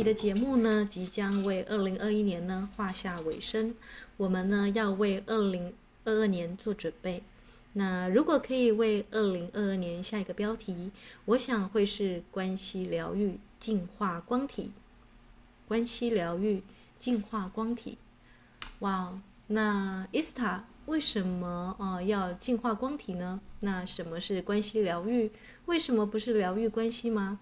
集的节目呢，即将为二零二一年呢画下尾声。我们呢要为二零二二年做准备。那如果可以为二零二二年下一个标题，我想会是关系疗愈净化光体。关系疗愈净化光体。哇，那伊斯塔。为什么啊、要净化光体呢？那什么是关系疗愈？为什么不是疗愈关系吗？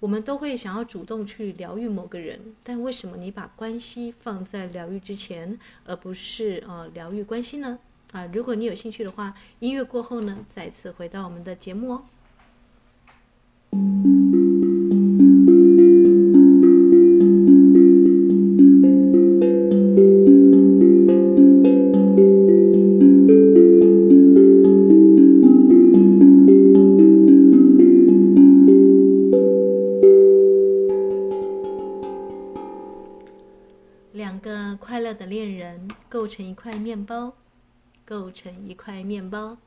我们都会想要主动去疗愈某个人，但为什么你把关系放在疗愈之前，而不是呃疗愈关系呢？啊，如果你有兴趣的话，音乐过后呢，再次回到我们的节目哦。构成一块面包。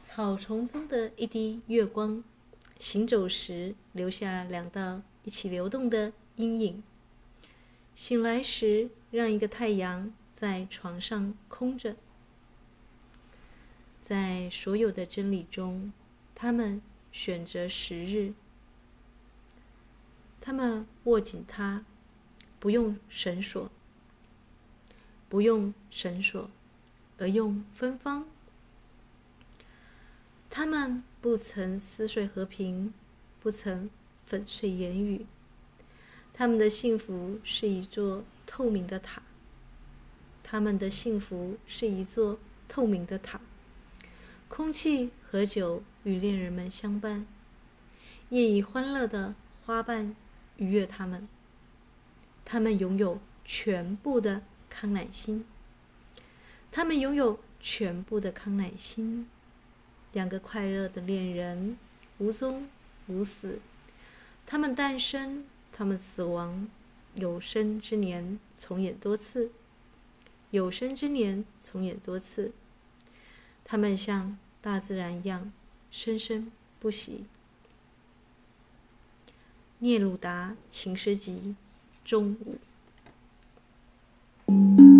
草丛中的一滴月光，行走时留下两道一起流动的阴影。醒来时，让一个太阳在床上空着。在所有的真理中，他们选择时日，他们握紧它，不用绳索。不用绳索，而用芬芳。他们不曾撕碎和平，不曾粉碎言语。他们的幸福是一座透明的塔。他们的幸福是一座透明的塔。空气和酒与恋人们相伴，夜以欢乐的花瓣愉悦他们。他们拥有全部的。康乃馨，他们拥有全部的康乃馨。两个快乐的恋人，无终无死。他们诞生，他们死亡。有生之年重演多次，有生之年重演多次。他们像大自然一样生生不息。聂鲁达情诗集，中午。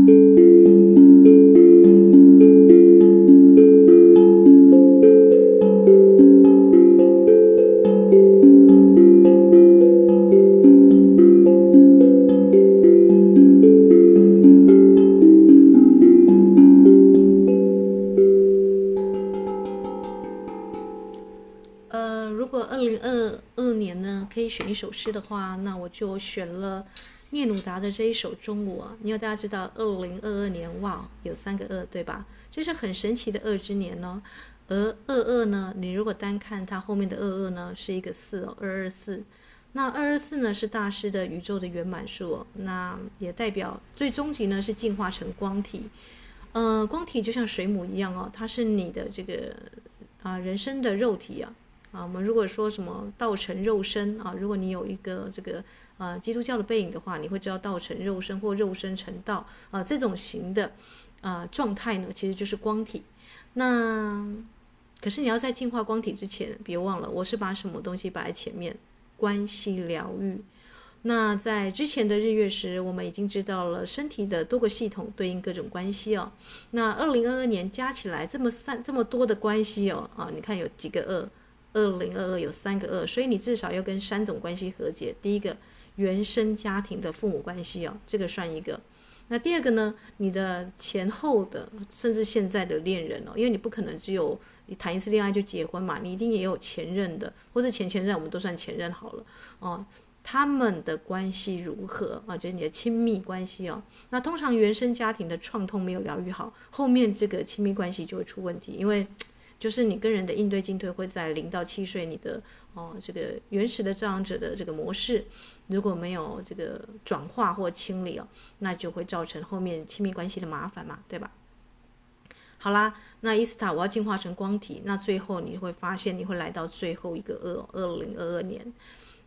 首诗的话，那我就选了。聂鲁达的这一首《中午》，因为大家知道，二零二二年哇，有三个二，对吧？这是很神奇的二之年呢。而二二呢，你如果单看它后面的二二呢，是一个四哦，二二四。那二二四呢，是大师的宇宙的圆满数。那也代表最终极呢，是进化成光体。呃，光体就像水母一样哦，它是你的这个啊人生的肉体啊。啊，我们如果说什么道成肉身啊，如果你有一个这个呃基督教的背影的话，你会知道道成肉身或肉身成道啊，这种型的啊状态呢，其实就是光体。那可是你要在净化光体之前，别忘了我是把什么东西摆在前面，关系疗愈。那在之前的日月时，我们已经知道了身体的多个系统对应各种关系哦。那二零二二年加起来这么三这么多的关系哦啊，你看有几个二？二零二二有三个二，所以你至少要跟三种关系和解。第一个，原生家庭的父母关系哦，这个算一个。那第二个呢，你的前后的，甚至现在的恋人哦，因为你不可能只有你谈一次恋爱就结婚嘛，你一定也有前任的，或是前前任，我们都算前任好了哦。他们的关系如何啊？就是你的亲密关系哦。那通常原生家庭的创痛没有疗愈好，后面这个亲密关系就会出问题，因为。就是你跟人的应对进退会在零到七岁，你的哦这个原始的照养者的这个模式，如果没有这个转化或清理哦，那就会造成后面亲密关系的麻烦嘛，对吧？好啦，那伊斯塔我要进化成光体，那最后你会发现你会来到最后一个二二零二二年，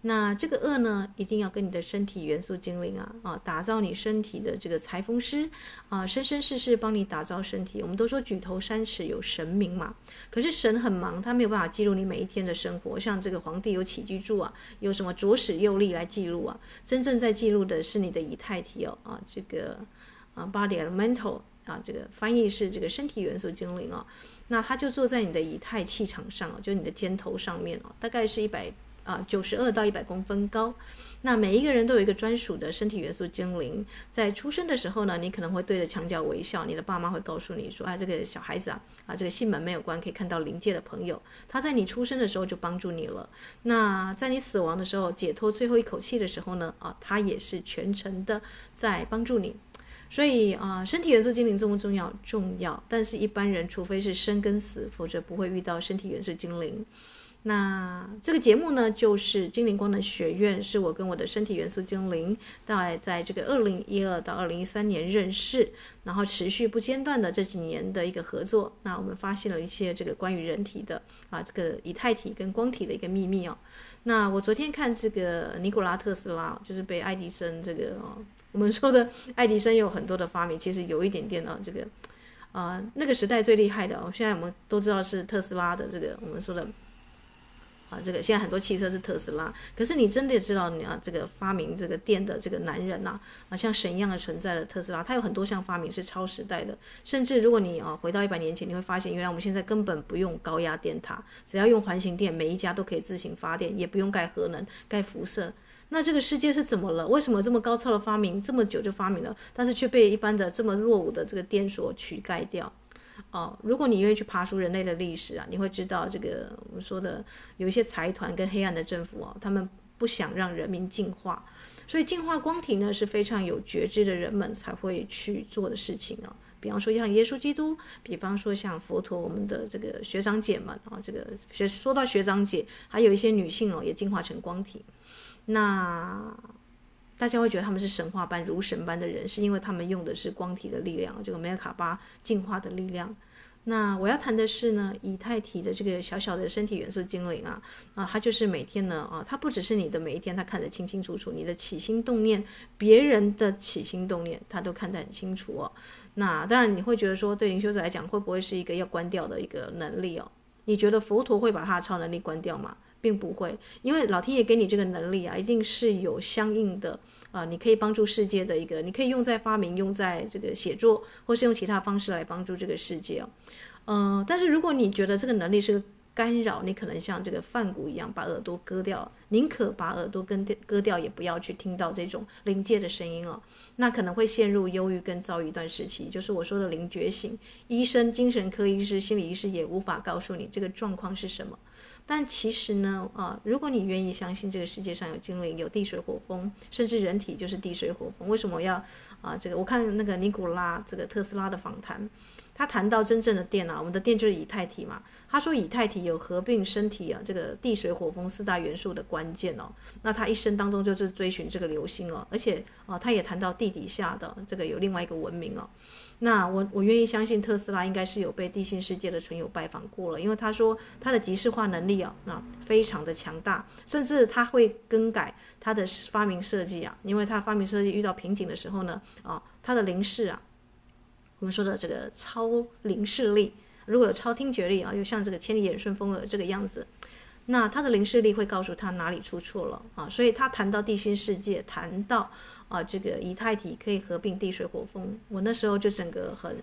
那这个恶呢，一定要跟你的身体元素精灵啊啊，打造你身体的这个裁缝师啊，生生世世帮你打造身体。我们都说举头三尺有神明嘛，可是神很忙，他没有办法记录你每一天的生活。像这个皇帝有起居注啊，有什么左史右历来记录啊？真正在记录的是你的以太体哦啊，这个啊 body elemental 啊，这个翻译是这个身体元素精灵哦。那他就坐在你的以太气场上哦，就你的肩头上面哦，大概是一百。啊，九十二到一百公分高，那每一个人都有一个专属的身体元素精灵。在出生的时候呢，你可能会对着墙角微笑，你的爸妈会告诉你说：“啊，这个小孩子啊，啊，这个心门没有关，可以看到灵界的朋友，他在你出生的时候就帮助你了。那在你死亡的时候，解脱最后一口气的时候呢，啊，他也是全程的在帮助你。所以啊，身体元素精灵重不重要？重要。但是一般人，除非是生跟死，否则不会遇到身体元素精灵。”那这个节目呢，就是精灵光能学院，是我跟我的身体元素精灵，大概在这个二零一二到二零一三年认识，然后持续不间断的这几年的一个合作。那我们发现了一些这个关于人体的啊，这个以太体跟光体的一个秘密哦。那我昨天看这个尼古拉特斯拉，就是被爱迪生这个哦，我们说的爱迪生有很多的发明，其实有一点点啊，这个啊那个时代最厉害的哦，现在我们都知道是特斯拉的这个我们说的。啊，这个现在很多汽车是特斯拉，可是你真的知道你啊，这个发明这个电的这个男人呐，啊，像神一样的存在的特斯拉，他有很多项发明是超时代的。甚至如果你啊回到一百年前，你会发现原来我们现在根本不用高压电塔，只要用环形电，每一家都可以自行发电，也不用盖核能、盖辐射。那这个世界是怎么了？为什么这么高超的发明这么久就发明了，但是却被一般的这么落伍的这个电所取代掉？哦，如果你愿意去爬梳人类的历史啊，你会知道这个我们说的有一些财团跟黑暗的政府啊，他们不想让人民进化，所以进化光体呢是非常有觉知的人们才会去做的事情啊。比方说像耶稣基督，比方说像佛陀，我们的这个学长姐们啊，这个学说到学长姐，还有一些女性哦，也进化成光体。那大家会觉得他们是神话般如神般的人，是因为他们用的是光体的力量，这个梅尔卡巴进化的力量。那我要谈的是呢，以太体的这个小小的身体元素精灵啊，啊，它就是每天呢，啊，它不只是你的每一天，它看得清清楚楚，你的起心动念，别人的起心动念，它都看得很清楚哦。那当然你会觉得说，对灵修者来讲，会不会是一个要关掉的一个能力哦？你觉得佛陀会把他的超能力关掉吗？并不会，因为老天爷给你这个能力啊，一定是有相应的啊，你可以帮助世界的一个，你可以用在发明，用在这个写作，或是用其他方式来帮助这个世界哦。嗯、但是如果你觉得这个能力是干扰，你可能像这个梵谷一样把耳朵割掉，宁可把耳朵跟割掉，也不要去听到这种临界的声音哦。那可能会陷入忧郁跟遭遇一段时期，就是我说的灵觉醒。医生、精神科医师、心理医师也无法告诉你这个状况是什么。但其实呢，啊，如果你愿意相信这个世界上有精灵、有地水火风，甚至人体就是地水火风，为什么要啊？这个我看那个尼古拉这个特斯拉的访谈，他谈到真正的电啊，我们的电就是以太体嘛。他说以太体有合并身体啊，这个地水火风四大元素的关键哦。那他一生当中就是追寻这个流星哦，而且啊，他也谈到地底下的这个有另外一个文明哦。那我我愿意相信特斯拉应该是有被地心世界的存有拜访过了，因为他说他的极视化能力啊，啊非常的强大，甚至他会更改他的发明设计啊，因为他发明设计遇到瓶颈的时候呢，啊他的灵视啊，我们说的这个超灵视力，如果有超听觉力啊，就像这个千里眼顺风耳这个样子，那他的灵视力会告诉他哪里出错了啊，所以他谈到地心世界，谈到。啊，这个以太体可以合并地水火风，我那时候就整个很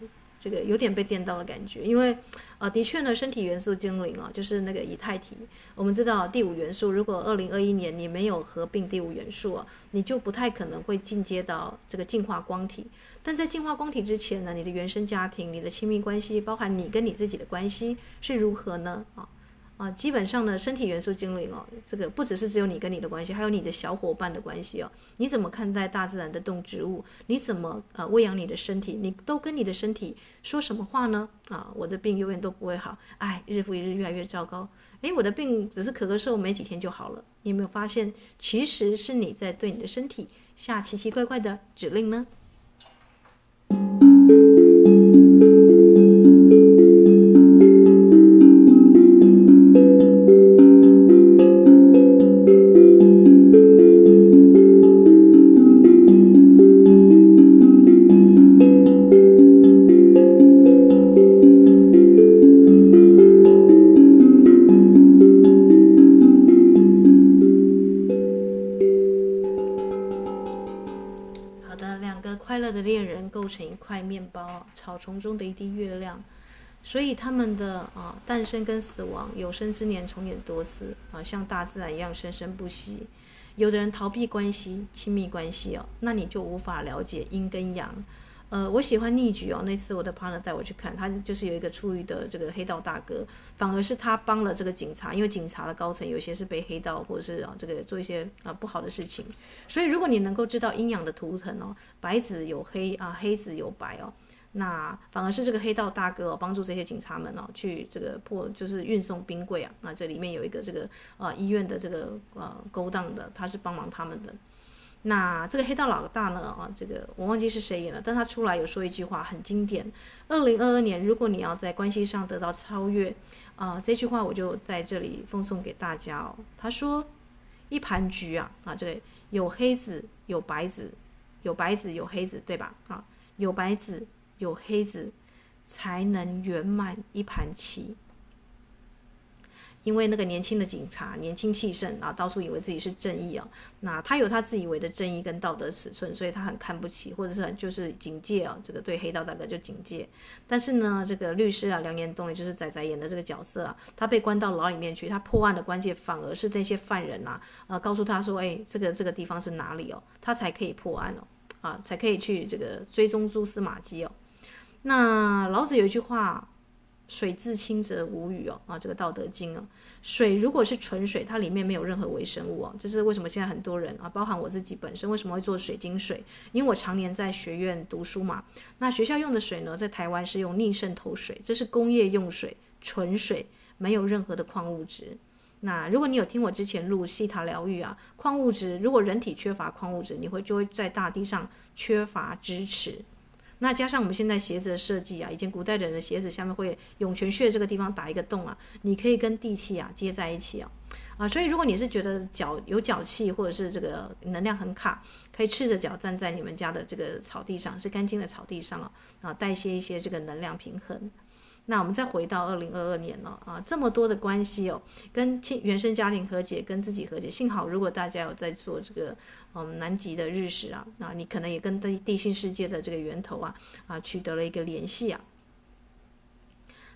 这个有点被电到的感觉，因为啊，的确呢，身体元素精灵啊，就是那个以太体，我们知道第五元素，如果二零二一年你没有合并第五元素啊，你就不太可能会进阶到这个进化光体。但在进化光体之前呢，你的原生家庭、你的亲密关系，包含你跟你自己的关系是如何呢？啊？啊，基本上呢，身体元素精灵哦，这个不只是只有你跟你的关系，还有你的小伙伴的关系哦。你怎么看待大自然的动植物？你怎么呃喂养你的身体？你都跟你的身体说什么话呢？啊，我的病永远都不会好，哎，日复一日越来越糟糕。诶，我的病只是咳咳嗽，没几天就好了。你有没有发现，其实是你在对你的身体下奇奇怪怪的指令呢？快乐的恋人构成一块面包，草丛中的一滴月亮。所以他们的啊诞生跟死亡，有生之年重演多次啊，像大自然一样生生不息。有的人逃避关系、亲密关系哦，那你就无法了解阴跟阳。呃，我喜欢逆局哦。那次我的 partner 带我去看，他就是有一个出狱的这个黑道大哥，反而是他帮了这个警察，因为警察的高层有些是被黑道或者是啊这个做一些啊不好的事情。所以如果你能够知道阴阳的图腾哦，白子有黑啊，黑子有白哦。那反而是这个黑道大哥哦，帮助这些警察们哦，去这个破，就是运送冰柜啊。那这里面有一个这个呃医院的这个呃勾当的，他是帮忙他们的。那这个黑道老大呢啊，这个我忘记是谁演了，但他出来有说一句话很经典：二零二二年，如果你要在关系上得到超越啊，这句话我就在这里奉送给大家哦。他说：一盘局啊啊，这个有黑子有白子，有白子有黑子，对吧？啊，有白子。有黑子才能圆满一盘棋，因为那个年轻的警察年轻气盛啊，到处以为自己是正义啊，那他有他自以为的正义跟道德尺寸，所以他很看不起，或者是很就是警戒啊，这个对黑道大哥就警戒。但是呢，这个律师啊，梁延东也就是仔仔演的这个角色啊，他被关到牢里面去，他破案的关键反而是这些犯人啊，呃，告诉他说，哎，这个这个地方是哪里哦，他才可以破案哦，啊，才可以去这个追踪蛛丝马迹哦。那老子有一句话：“水至清则无鱼哦。”啊，这个《道德经》啊，水如果是纯水，它里面没有任何微生物哦。这是为什么现在很多人啊，包含我自己本身，为什么会做水晶水？因为我常年在学院读书嘛。那学校用的水呢，在台湾是用逆渗透水，这是工业用水，纯水，没有任何的矿物质。那如果你有听我之前录西塔疗愈啊，矿物质，如果人体缺乏矿物质，你会就会在大地上缺乏支持。那加上我们现在鞋子的设计啊，以前古代人的鞋子下面会涌泉穴这个地方打一个洞啊，你可以跟地气啊接在一起啊，啊，所以如果你是觉得脚有脚气或者是这个能量很卡，可以赤着脚站在你们家的这个草地上，是干净的草地上啊，啊，代谢一些这个能量平衡。那我们再回到二零二二年了啊，这么多的关系哦，跟亲原生家庭和解，跟自己和解。幸好如果大家有在做这个嗯南极的日食啊，那你可能也跟地地心世界的这个源头啊啊取得了一个联系啊。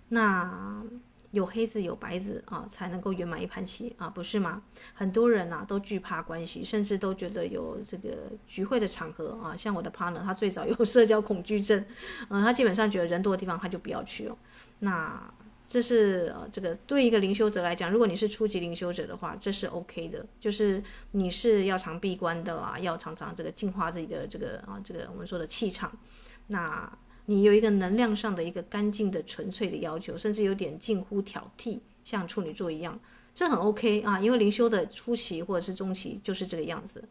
那。有黑子有白子啊，才能够圆满一盘棋啊，不是吗？很多人啊都惧怕关系，甚至都觉得有这个聚会的场合啊，像我的 partner，他最早有社交恐惧症，嗯、他基本上觉得人多的地方他就不要去了。那这是呃、这个对一个灵修者来讲，如果你是初级灵修者的话，这是 OK 的，就是你是要常闭关的啊，要常常这个净化自己的这个啊，这个我们说的气场，那。你有一个能量上的一个干净的纯粹的要求，甚至有点近乎挑剔，像处女座一样，这很 OK 啊，因为灵修的初期或者是中期就是这个样子。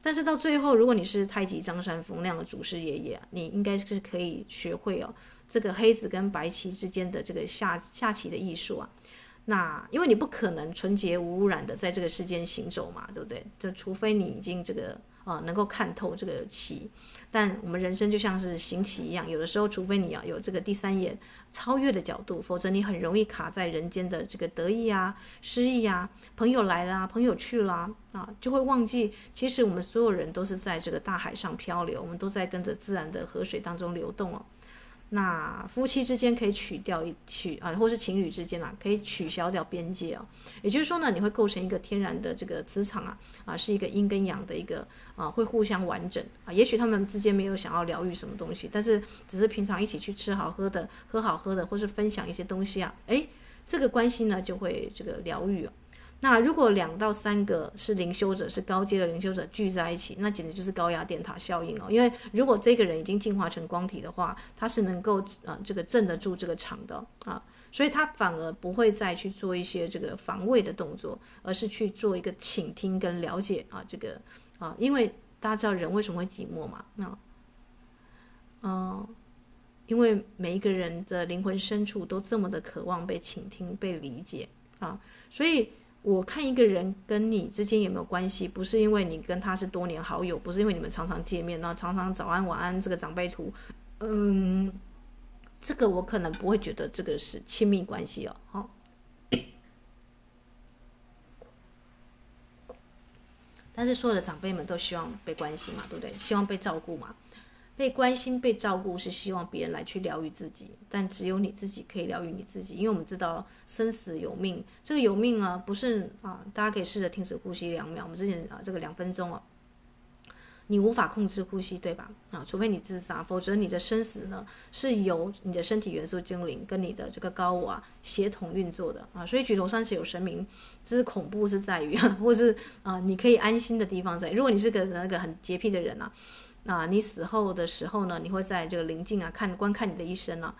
但是到最后，如果你是太极张三丰那样的祖师爷爷，你应该是可以学会哦，这个黑子跟白棋之间的这个下下棋的艺术啊。那因为你不可能纯洁无污染的在这个世间行走嘛，对不对？就除非你已经这个啊能够看透这个棋。但我们人生就像是行棋一样，有的时候，除非你要有这个第三眼超越的角度，否则你很容易卡在人间的这个得意啊、失意啊，朋友来了，朋友去了啊，就会忘记，其实我们所有人都是在这个大海上漂流，我们都在跟着自然的河水当中流动哦。那夫妻之间可以取掉一取啊，或是情侣之间啊，可以取消掉边界啊。也就是说呢，你会构成一个天然的这个磁场啊，啊，是一个阴跟阳的一个啊，会互相完整啊。也许他们之间没有想要疗愈什么东西，但是只是平常一起去吃好喝的，喝好喝的，或是分享一些东西啊，诶，这个关系呢就会这个疗愈啊。那如果两到三个是灵修者，是高阶的灵修者聚在一起，那简直就是高压电塔效应哦。因为如果这个人已经进化成光体的话，他是能够呃这个镇得住这个场的啊，所以他反而不会再去做一些这个防卫的动作，而是去做一个倾听跟了解啊这个啊，因为大家知道人为什么会寂寞嘛？那嗯、因为每一个人的灵魂深处都这么的渴望被倾听、被理解啊，所以。我看一个人跟你之间有没有关系，不是因为你跟他是多年好友，不是因为你们常常见面，然后常常早安晚安这个长辈图，嗯，这个我可能不会觉得这个是亲密关系哦，好。但是所有的长辈们都希望被关心嘛，对不对？希望被照顾嘛。被关心、被照顾是希望别人来去疗愈自己，但只有你自己可以疗愈你自己，因为我们知道生死有命，这个有命啊，不是啊，大家可以试着停止呼吸两秒，我们之前啊这个两分钟啊。你无法控制呼吸，对吧？啊，除非你自杀，否则你的生死呢是由你的身体元素精灵跟你的这个高我啊协同运作的啊。所以举头三尺有神明，之恐怖是在于，或是啊，你可以安心的地方在。如果你是个那个很洁癖的人啊，啊，你死后的时候呢，你会在这个灵境啊看观看你的一生啊。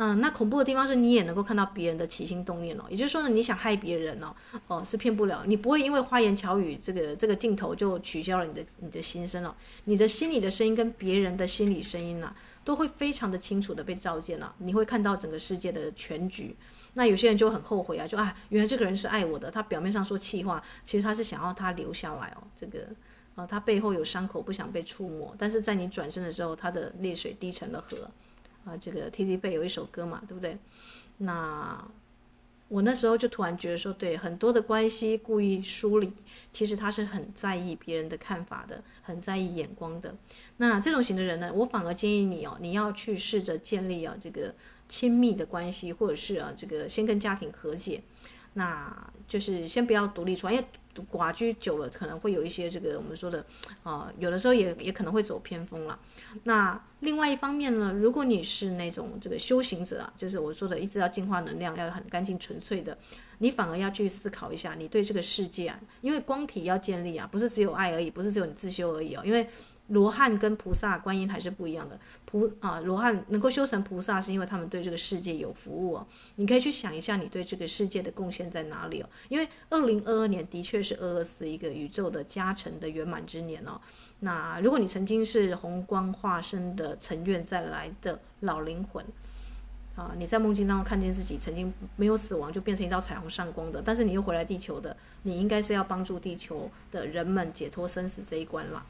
嗯，那恐怖的地方是你也能够看到别人的起心动念哦，也就是说呢，你想害别人哦，哦是骗不了，你不会因为花言巧语这个这个镜头就取消了你的你的心声哦，你的心里的声音跟别人的心理声音呐、啊，都会非常的清楚的被照见了、你会看到整个世界的全局。那有些人就很后悔啊，就啊，原来这个人是爱我的，他表面上说气话，其实他是想要他留下来哦，这个呃他背后有伤口不想被触摸，但是在你转身的时候，他的泪水滴成了河。啊，这个 T T 背有一首歌嘛，对不对？那我那时候就突然觉得说，对，很多的关系故意疏离，其实他是很在意别人的看法的，很在意眼光的。那这种型的人呢，我反而建议你哦，你要去试着建立啊这个亲密的关系，或者是啊这个先跟家庭和解，那就是先不要独立出来，因为。寡居久了可能会有一些这个我们说的，啊、有的时候也也可能会走偏锋了。那另外一方面呢，如果你是那种这个修行者啊，就是我说的一直要净化能量，要很干净纯粹的，你反而要去思考一下，你对这个世界啊，因为光体要建立啊，不是只有爱而已，不是只有你自修而已哦，因为。罗汉跟菩萨、观音还是不一样的。菩啊，罗汉能够修成菩萨，是因为他们对这个世界有服务哦。你可以去想一下，你对这个世界的贡献在哪里哦？因为二零二二年的确是二二四一个宇宙的加成的圆满之年哦。那如果你曾经是红光化身的成愿再来的老灵魂啊，你在梦境当中看见自己曾经没有死亡，就变成一道彩虹上光的，但是你又回来地球的，你应该是要帮助地球的人们解脱生死这一关了。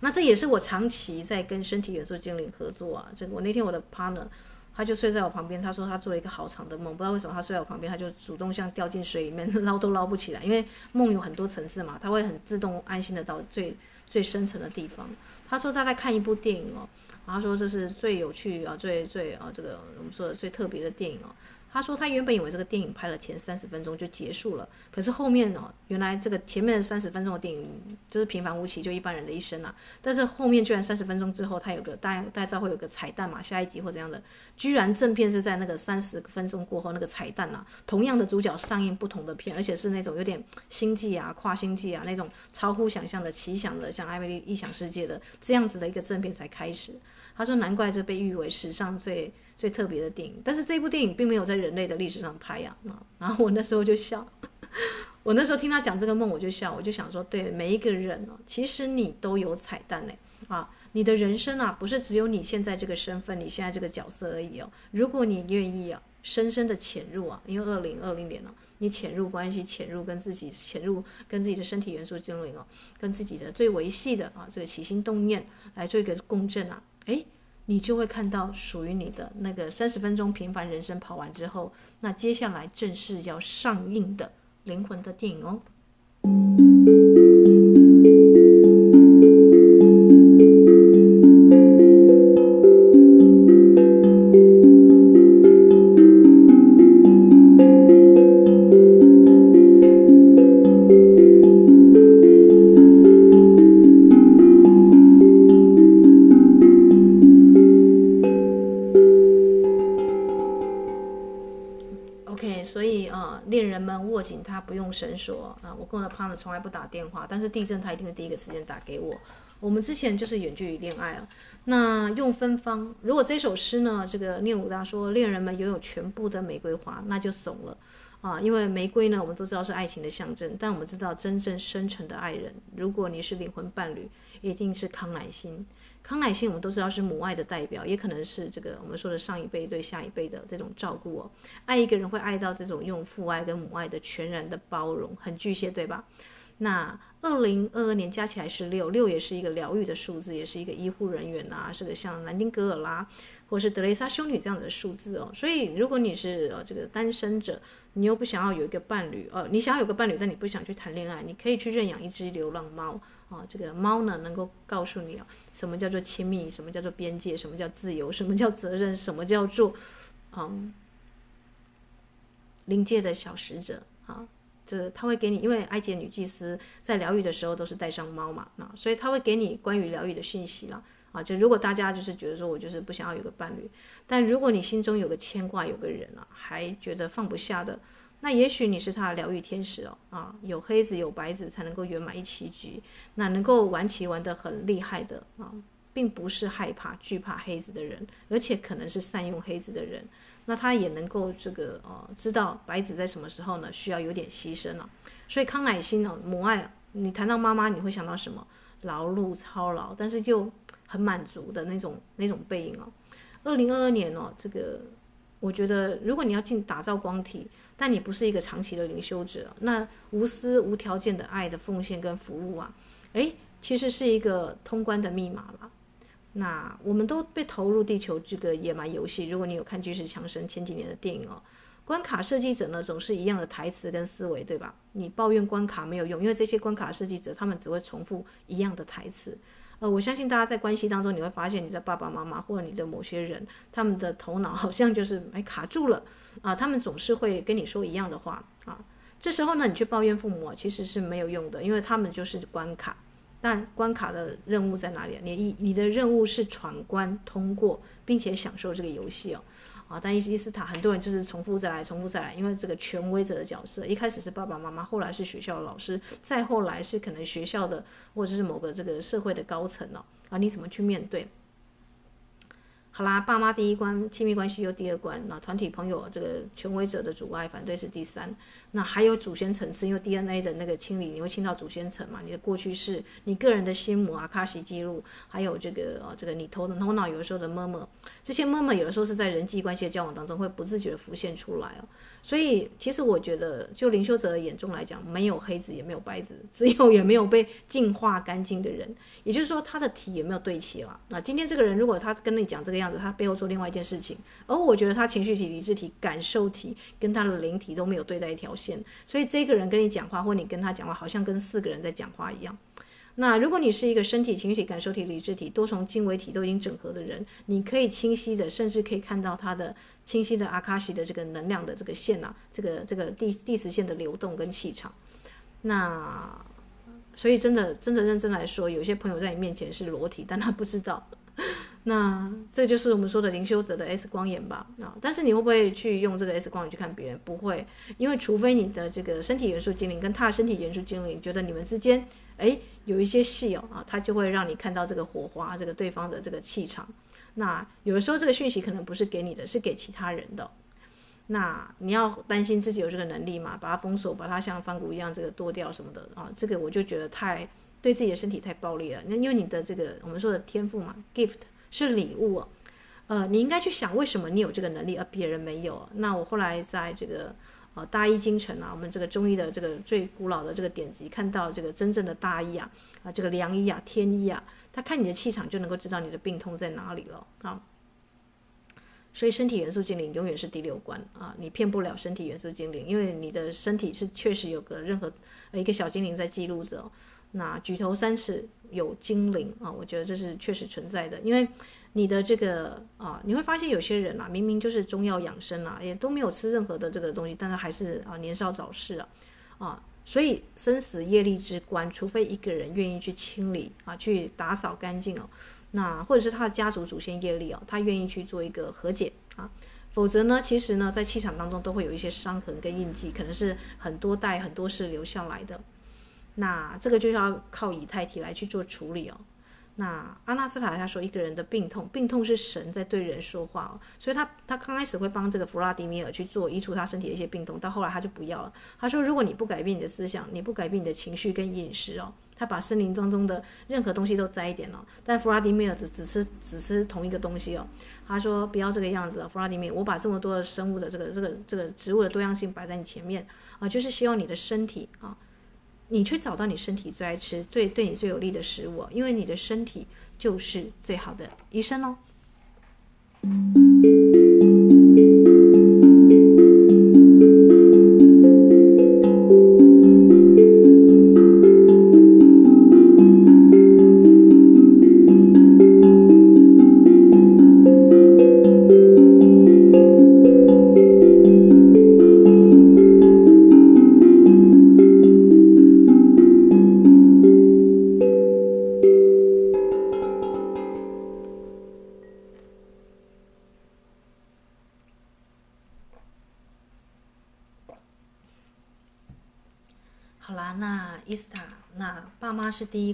那这也是我长期在跟身体元素精灵合作啊。这个我那天我的 partner 他就睡在我旁边，他说他做了一个好长的梦，不知道为什么他睡在我旁边，他就主动像掉进水里面捞都捞不起来，因为梦有很多层次嘛，他会很自动安心的到最最深层的地方。他说他在看一部电影哦，然后说这是最有趣啊，最最啊这个我们说的最特别的电影哦。他说他原本以为这个电影拍了前三十分钟就结束了，可是后面哦，原来这个前面三十分钟的电影就是平凡无奇，就一般人的一生啊。但是后面居然三十分钟之后，他有个大家大家知道会有个彩蛋嘛，下一集或怎样的，居然正片是在那个三十分钟过后那个彩蛋啊，同样的主角上映不同的片，而且是那种有点星际啊、跨星际啊那种超乎想象的奇想的，像艾米丽异想世界的这样子的一个正片才开始。他说难怪这被誉为史上最。最特别的电影，但是这部电影并没有在人类的历史上拍呀。啊，然后我那时候就笑，我那时候听他讲这个梦，我就笑，我就想说，对每一个人哦，其实你都有彩蛋嘞啊！你的人生啊，不是只有你现在这个身份，你现在这个角色而已哦。如果你愿意啊，深深的潜入啊，因为二零二零年了，你潜入关系，潜入跟自己，潜入跟自己的身体元素精灵哦，跟自己的最维系的啊这个起心动念来做一个共振啊，诶。你就会看到属于你的那个三十分钟平凡人生跑完之后，那接下来正式要上映的灵魂的电影哦。说啊，我跟我的 partner 从来不打电话，但是地震他一定会第一个时间打给我。我们之前就是远距离恋爱啊，那用芬芳。如果这首诗呢，这个聂鲁达说恋人们拥有全部的玫瑰花，那就怂了啊，因为玫瑰呢，我们都知道是爱情的象征，但我们知道真正深沉的爱人，如果你是灵魂伴侣，一定是康乃馨。康乃馨我们都知道是母爱的代表，也可能是这个我们说的上一辈对下一辈的这种照顾哦。爱一个人会爱到这种用父爱跟母爱的全然的包容，很巨蟹，对吧？那二零二二年加起来是六，六也是一个疗愈的数字，也是一个医护人员啊，是个像南丁格尔啦，或是德蕾莎修女这样的数字哦。所以，如果你是呃这个单身者，你又不想要有一个伴侣，呃，你想要有个伴侣，但你不想去谈恋爱，你可以去认养一只流浪猫啊。这个猫呢，能够告诉你啊，什么叫做亲密，什么叫做边界，什么叫自由，什么叫责任，什么叫做嗯灵界的小使者啊。这他会给你，因为埃及女祭司在疗愈的时候都是带上猫嘛，那所以他会给你关于疗愈的讯息了啊。就如果大家就是觉得说我就是不想要有个伴侣，但如果你心中有个牵挂，有个人啊，还觉得放不下的，那也许你是他的疗愈天使哦啊。有黑子有白子才能够圆满一棋局，那能够玩棋玩得很厉害的啊，并不是害怕惧怕黑子的人，而且可能是善用黑子的人。那他也能够这个呃知道白子在什么时候呢，需要有点牺牲了，所以康乃馨呢，母爱，你谈到妈妈，你会想到什么？劳碌操劳，但是就很满足的那种那种背影哦。二零二二年哦，这个我觉得如果你要进打造光体，但你不是一个长期的灵修者，那无私无条件的爱的奉献跟服务啊，诶，其实是一个通关的密码了。那我们都被投入地球这个野蛮游戏。如果你有看《巨石强森》前几年的电影哦，关卡设计者呢总是一样的台词跟思维，对吧？你抱怨关卡没有用，因为这些关卡设计者他们只会重复一样的台词。呃，我相信大家在关系当中你会发现，你的爸爸妈妈或者你的某些人，他们的头脑好像就是哎卡住了啊，他们总是会跟你说一样的话啊。这时候呢，你去抱怨父母其实是没有用的，因为他们就是关卡。但关卡的任务在哪里？你一你的任务是闯关通过，并且享受这个游戏哦。啊，但伊伊斯塔很多人就是重复再来，重复再来，因为这个权威者的角色，一开始是爸爸妈妈，后来是学校的老师，再后来是可能学校的或者是某个这个社会的高层哦。啊，你怎么去面对？好啦，爸妈第一关，亲密关系又第二关，那团体朋友这个权威者的阻碍反对是第三，那还有祖先层次，因为 DNA 的那个清理，你会清到祖先层嘛？你的过去式，你个人的心魔阿卡西记录，还有这个呃这个你头的头脑有的时候的妈妈这些妈妈有的时候是在人际关系的交往当中会不自觉的浮现出来哦。所以其实我觉得，就灵修者眼中来讲，没有黑子也没有白子，只有也没有被净化干净的人，也就是说他的体也没有对齐了。那今天这个人如果他跟你讲这个样他背后做另外一件事情，而我觉得他情绪体、理智体、感受体跟他的灵体都没有对在一条线，所以这个人跟你讲话或你跟他讲话，好像跟四个人在讲话一样。那如果你是一个身体、情绪体、感受体、理智体多重经纬体都已经整合的人，你可以清晰的，甚至可以看到他的清晰的阿卡西的这个能量的这个线啊，这个这个地地磁线的流动跟气场。那所以真的真的认真来说，有些朋友在你面前是裸体，但他不知道。那这就是我们说的灵修者的 S 光眼吧？啊，但是你会不会去用这个 S 光眼去看别人？不会，因为除非你的这个身体元素精灵跟他的身体元素精灵觉得你们之间，哎，有一些戏哦，啊，他就会让你看到这个火花，这个对方的这个气场。那有的时候这个讯息可能不是给你的，是给其他人的。那你要担心自己有这个能力嘛？把它封锁，把它像翻骨一样这个剁掉什么的啊？这个我就觉得太对自己的身体太暴力了。那因为你的这个我们说的天赋嘛，gift。是礼物，呃，你应该去想为什么你有这个能力，而别人没有。那我后来在这个呃大医精神啊，我们这个中医的这个最古老的这个典籍，看到这个真正的大医啊，啊，这个良医啊，天医啊，他看你的气场就能够知道你的病痛在哪里了啊。所以身体元素精灵永远是第六关啊，你骗不了身体元素精灵，因为你的身体是确实有个任何一个小精灵在记录着。那举头三尺有精灵啊，我觉得这是确实存在的。因为你的这个啊，你会发现有些人啊，明明就是中药养生啊，也都没有吃任何的这个东西，但是还是啊年少早逝啊啊，所以生死业力之关，除非一个人愿意去清理啊，去打扫干净哦，那或者是他的家族祖先业力哦，他愿意去做一个和解啊，否则呢，其实呢，在气场当中都会有一些伤痕跟印记，可能是很多代很多世留下来的。那这个就要靠以太体来去做处理哦。那阿纳斯塔他说，一个人的病痛，病痛是神在对人说话哦，所以他他刚开始会帮这个弗拉迪米尔去做移除他身体的一些病痛，到后来他就不要了。他说，如果你不改变你的思想，你不改变你的情绪跟饮食哦，他把森林当中的任何东西都摘一点哦。但弗拉迪米尔只只吃只吃同一个东西哦。他说不要这个样子哦，弗拉迪米尔，我把这么多的生物的这个这个这个植物的多样性摆在你前面啊，就是希望你的身体啊。你去找到你身体最爱吃、最对你最有利的食物，因为你的身体就是最好的医生咯。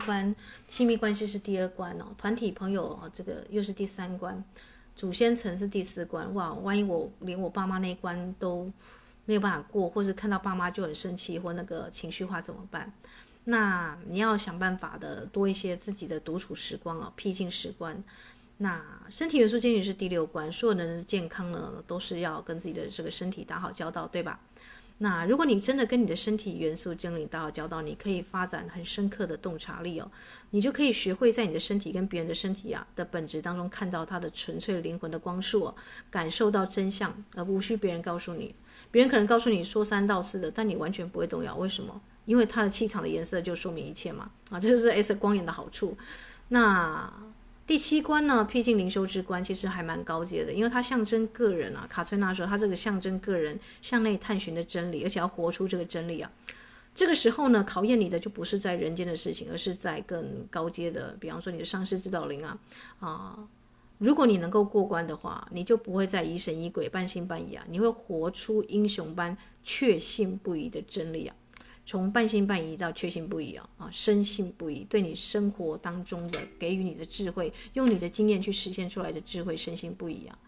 关，亲密关系是第二关哦，团体朋友啊，这个又是第三关，祖先层是第四关。哇，万一我连我爸妈那一关都没有办法过，或是看到爸妈就很生气或那个情绪化怎么办？那你要想办法的多一些自己的独处时光哦，僻静时光。那身体元素建立是第六关，所有人的健康呢，都是要跟自己的这个身体打好交道，对吧？那如果你真的跟你的身体元素建立打好交道，你可以发展很深刻的洞察力哦，你就可以学会在你的身体跟别人的身体啊的本质当中看到它的纯粹灵魂的光束哦，感受到真相，而无需别人告诉你。别人可能告诉你说三道四的，但你完全不会动摇。为什么？因为它的气场的颜色就说明一切嘛。啊，这就是 S 光眼的好处。那。第七关呢，僻静灵修之关，其实还蛮高阶的，因为它象征个人啊。卡崔娜说，它这个象征个人向内探寻的真理，而且要活出这个真理啊。这个时候呢，考验你的就不是在人间的事情，而是在更高阶的，比方说你的上师指导灵啊啊。如果你能够过关的话，你就不会再疑神疑鬼、半信半疑啊，你会活出英雄般确信不疑的真理啊。从半信半疑到确信不疑啊啊，深信不疑，对你生活当中的给予你的智慧，用你的经验去实现出来的智慧，深信不疑啊。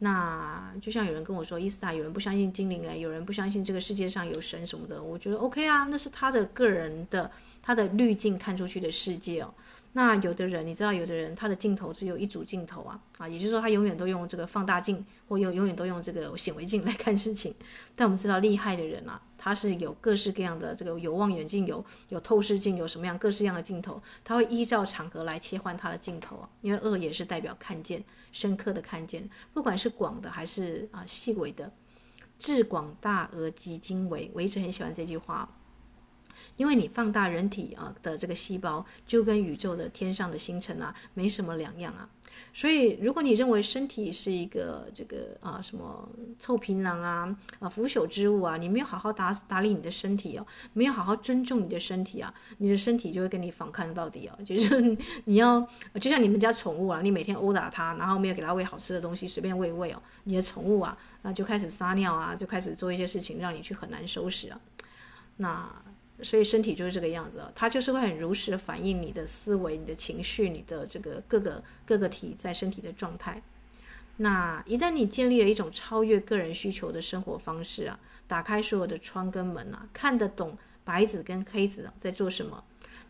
那就像有人跟我说，伊斯塔，有人不相信精灵哎，有人不相信这个世界上有神什么的，我觉得 OK 啊，那是他的个人的他的滤镜看出去的世界哦。那有的人，你知道，有的人他的镜头只有一组镜头啊啊，也就是说他永远都用这个放大镜，或永永远都用这个显微镜来看事情。但我们知道厉害的人啊。他是有各式各样的这个有望远镜，有有透视镜，有什么样各式各样的镜头，他会依照场合来切换他的镜头啊。因为二也是代表看见，深刻的看见，不管是广的还是啊细微的，至广大而极精微。我一直很喜欢这句话，因为你放大人体啊的这个细胞，就跟宇宙的天上的星辰啊没什么两样啊。所以，如果你认为身体是一个这个啊什么臭皮囊啊啊腐朽之物啊，你没有好好打打理你的身体哦，没有好好尊重你的身体啊，你的身体就会跟你反抗到底哦。就是你要就像你们家宠物啊，你每天殴打它，然后没有给它喂好吃的东西，随便喂喂哦，你的宠物啊啊就开始撒尿啊，就开始做一些事情，让你去很难收拾啊。那。所以身体就是这个样子，它就是会很如实的反映你的思维、你的情绪、你的这个各个各个体在身体的状态。那一旦你建立了一种超越个人需求的生活方式啊，打开所有的窗跟门啊，看得懂白纸跟黑子在做什么，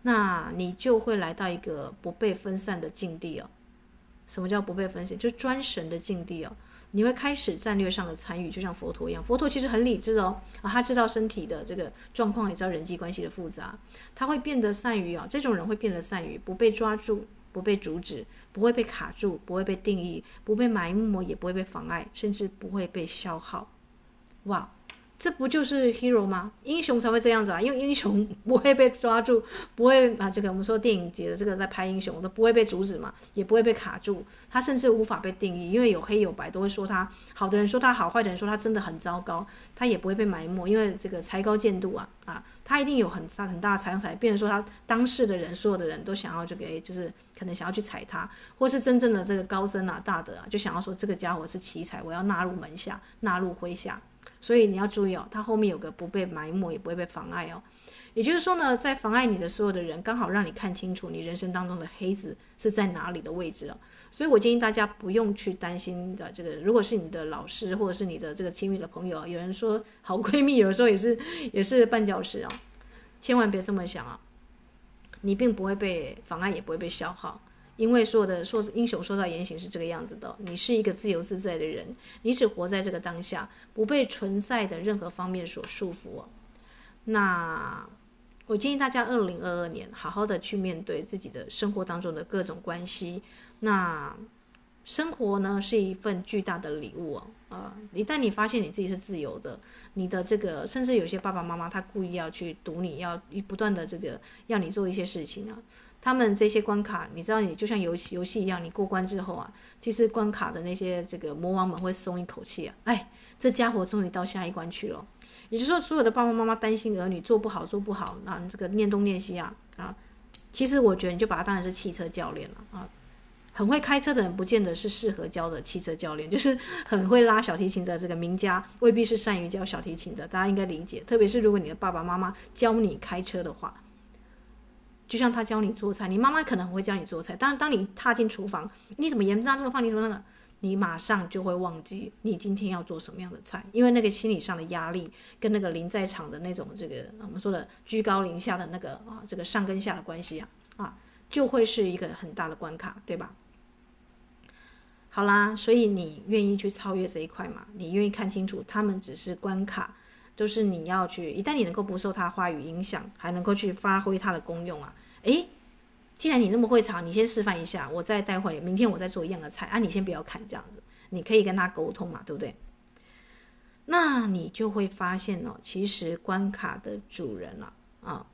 那你就会来到一个不被分散的境地哦。什么叫不被分散？就专神的境地哦。你会开始战略上的参与，就像佛陀一样。佛陀其实很理智哦，啊，他知道身体的这个状况，也知道人际关系的复杂。他会变得善于啊，这种人会变得善于不被抓住，不被阻止，不会被卡住，不会被定义，不被埋没，也不会被妨碍，甚至不会被消耗。哇！这不就是 hero 吗？英雄才会这样子啊，因为英雄不会被抓住，不会啊，这个我们说电影节的这个在拍英雄都不会被阻止嘛，也不会被卡住，他甚至无法被定义，因为有黑有白，都会说他好的人说他好，坏的人说他真的很糟糕，他也不会被埋没，因为这个才高见度啊啊，他一定有很大很大的财产，变成说他当事的人所有的人都想要这个，就是可能想要去踩他，或是真正的这个高僧啊大德啊，就想要说这个家伙是奇才，我要纳入门下，纳入麾下。所以你要注意哦，它后面有个不被埋没，也不会被妨碍哦。也就是说呢，在妨碍你的所有的人，刚好让你看清楚你人生当中的黑子是在哪里的位置哦。所以我建议大家不用去担心的这个，如果是你的老师或者是你的这个亲密的朋友，有人说好闺蜜，有的时候也是 也是绊脚石哦，千万别这么想啊，你并不会被妨碍，也不会被消耗。因为所有的说英雄说到言行是这个样子的，你是一个自由自在的人，你只活在这个当下，不被存在的任何方面所束缚。那我建议大家，二零二二年好好的去面对自己的生活当中的各种关系。那生活呢是一份巨大的礼物哦，啊，一旦你发现你自己是自由的，你的这个甚至有些爸爸妈妈他故意要去堵你，要不断的这个要你做一些事情啊，他们这些关卡，你知道你就像游戏游戏一样，你过关之后啊，其实关卡的那些这个魔王们会松一口气啊，哎，这家伙终于到下一关去了。也就是说，所有的爸爸妈妈担心儿女做不好做不好，那这个念东念西啊啊，其实我觉得你就把他当成是汽车教练了啊。很会开车的人，不见得是适合教的汽车教练。就是很会拉小提琴的这个名家，未必是善于教小提琴的。大家应该理解，特别是如果你的爸爸妈妈教你开车的话，就像他教你做菜，你妈妈可能会教你做菜，但是当你踏进厨房，你怎么盐巴这么放？你怎么那个？你马上就会忘记你今天要做什么样的菜，因为那个心理上的压力跟那个临在场的那种这个我们说的居高临下的那个啊，这个上跟下的关系啊啊，就会是一个很大的关卡，对吧？好啦，所以你愿意去超越这一块嘛？你愿意看清楚，他们只是关卡，都是你要去。一旦你能够不受他话语影响，还能够去发挥它的功用啊！诶，既然你那么会炒，你先示范一下，我再待会，明天我再做一样的菜啊！你先不要看这样子，你可以跟他沟通嘛，对不对？那你就会发现哦，其实关卡的主人啊，啊，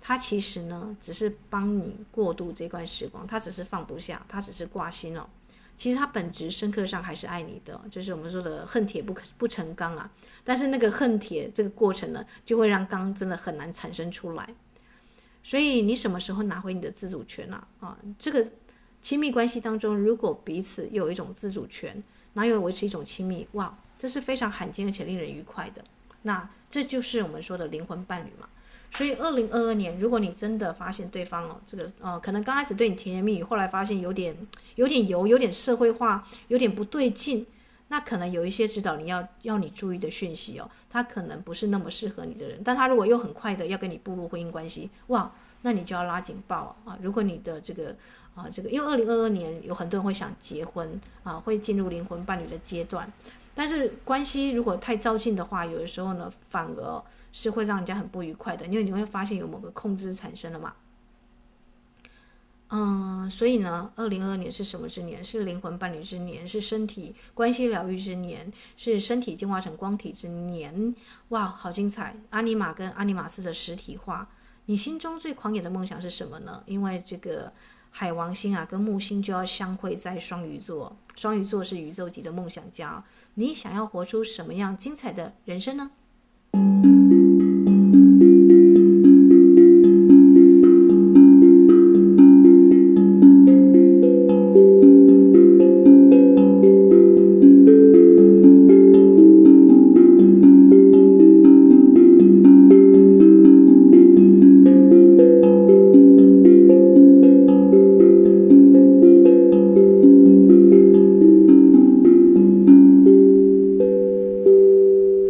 他其实呢，只是帮你过渡这段时光，他只是放不下，他只是挂心哦。其实他本质深刻上还是爱你的，就是我们说的恨铁不不成钢啊。但是那个恨铁这个过程呢，就会让钢真的很难产生出来。所以你什么时候拿回你的自主权啊？啊，这个亲密关系当中，如果彼此有一种自主权，哪有维持一种亲密？哇，这是非常罕见而且令人愉快的。那这就是我们说的灵魂伴侣嘛。所以，二零二二年，如果你真的发现对方哦，这个呃，可能刚开始对你甜言蜜语，后来发现有点有点油，有点社会化，有点不对劲，那可能有一些指导你要要你注意的讯息哦，他可能不是那么适合你的人，但他如果又很快的要跟你步入婚姻关系，哇，那你就要拉警报啊！如果你的这个啊，这个因为二零二二年有很多人会想结婚啊，会进入灵魂伴侣的阶段。但是关系如果太糟进的话，有的时候呢，反而是会让人家很不愉快的，因为你会发现有某个控制产生了嘛。嗯，所以呢，二零二二年是什么之年？是灵魂伴侣之年，是身体关系疗愈之年，是身体进化成光体之年。哇，好精彩！阿尼玛跟阿尼玛斯的实体化，你心中最狂野的梦想是什么呢？因为这个。海王星啊跟木星就要相会在双鱼座。双鱼座是宇宙级的梦想家你想要活出什么样精彩的人生呢？